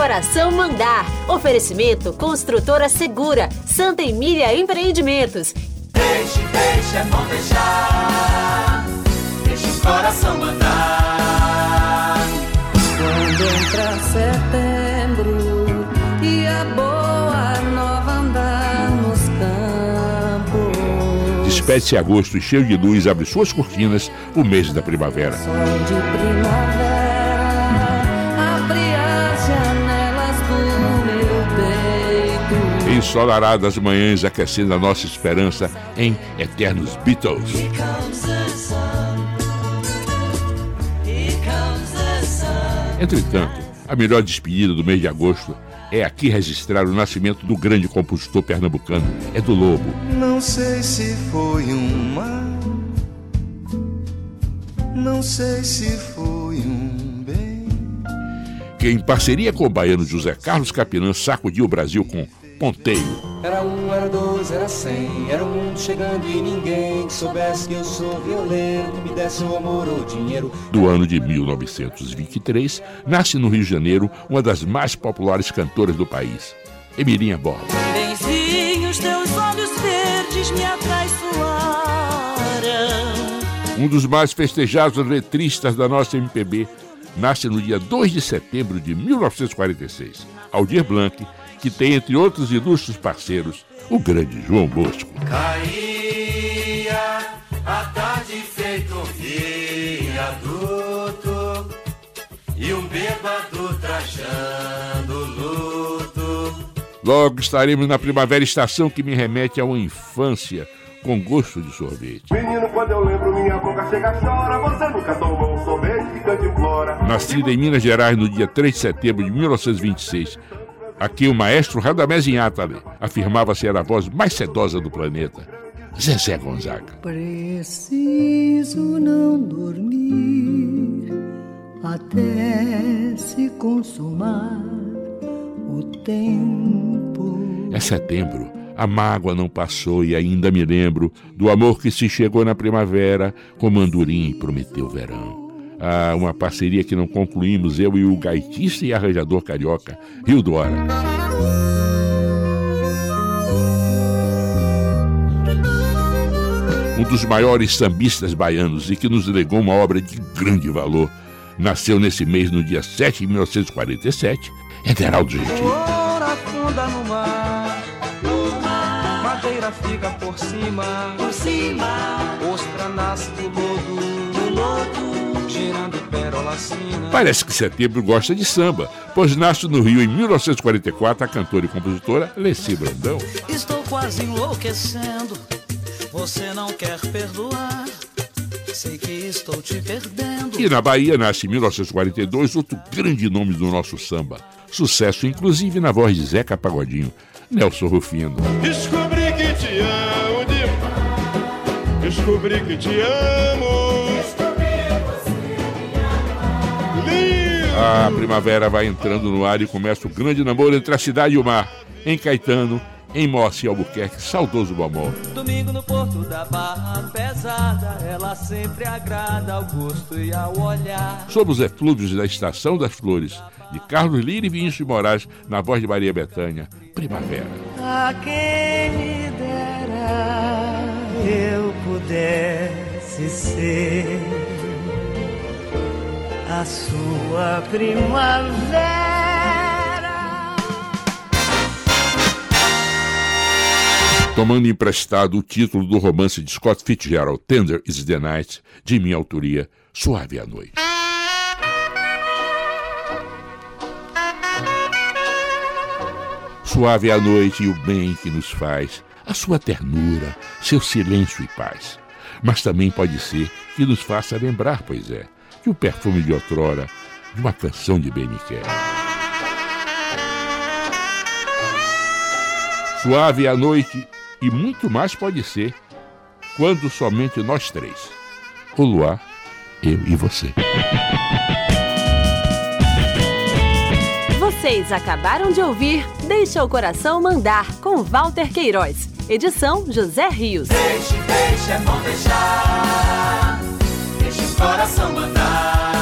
coração mandar. Oferecimento Construtora Segura, Santa Emília Empreendimentos. Deixe, deixe, é bom deixar. Deixe o coração mandar. Quando entra setembro e a boa nova andar nos campos. Despede-se agosto e cheio de luz abre suas cortinas o mês da primavera. Sol de primavera Ensolaradas manhãs aquecendo a nossa esperança em eternos Beatles. Entretanto, a melhor despedida do mês de agosto é aqui registrar o nascimento do grande compositor pernambucano, é do Lobo. Não sei se foi um mal, não sei se foi um bem. que em parceria com o baiano José Carlos Capinã sacudiu o Brasil com Ponteio, Era um, era dois, era cem, era o mundo chegando e ninguém que soubesse que eu sou violeiro, que me desse o amor ou dinheiro. do ano de 1923, nasce no Rio de Janeiro uma das mais populares cantoras do país, Emilinha Borba. Benzinhos, teus olhos verdes me atraiçoaram. Um dos mais festejados letristas da nossa MPB, nasce no dia 2 de setembro de 1946, Aldir Blanc, que tem, entre outros ilustres parceiros, o grande João Bosco. Caía a tarde feito um viaduto e um bêbado trajando luto. Logo estaremos na primavera, estação que me remete a uma infância com gosto de sorvete. Menino, quando eu lembro, minha boca chega chora. Você nunca tomou um sorvete que cantimplora. Nascida em Minas Gerais no dia 3 de setembro de 1926, aqui o maestro Radamés Inhatale afirmava ser a voz mais sedosa do planeta, Zezé Gonzaga. Preciso não dormir até se consumar o tempo. É setembro, a mágoa não passou e ainda me lembro do amor que se chegou na primavera, como andorim prometeu verão. Ah, uma parceria que não concluímos, eu e o gaitista e arranjador carioca, Rio Dora. Um dos maiores sambistas baianos e que nos legou uma obra de grande valor. Nasceu nesse mês, no dia 7 de 1947, Ederaldo Gentil. Madeira fica por cima, Por cima ostra nasce do lodo, do lodo, girando pérola sina. Parece que Setembro gosta de samba, pois nasce no Rio em 1944 a cantora e compositora Leci Brandão. Estou quase enlouquecendo. Você não quer perdoar. Sei que estou te perdendo. E na Bahia nasce em 1942 outro grande nome do nosso samba. Sucesso inclusive na voz de Zeca Pagodinho, Nelson Rufino. Que te amo demais. Descobri que te amo. A primavera vai entrando no ar e começa o grande namoro entre a cidade e o mar. Em Caetano, em Moça e Albuquerque, saudoso Bomol. Domingo no porto da barra pesada, ela sempre agrada ao gosto e ao olhar. Sob os eflúvios da Estação das Flores, de Carlos Lira e Vinícius de Moraes, na voz de Maria Bethânia, Primavera. A quem me dera eu pudesse ser a sua primavera. tomando emprestado o título do romance de Scott Fitzgerald, Tender is the Night, de minha autoria, Suave a Noite. Suave é a noite e o bem que nos faz, a sua ternura, seu silêncio e paz. Mas também pode ser que nos faça lembrar, pois é, que o perfume de outrora, de uma canção de bem me quer. Suave é a noite e muito mais pode ser quando somente nós três, o luar, eu e você. Vocês acabaram de ouvir Deixa o Coração Mandar, com Walter Queiroz. Edição José Rios. Deixe, deixe, é bom deixar. Deixe o coração mandar.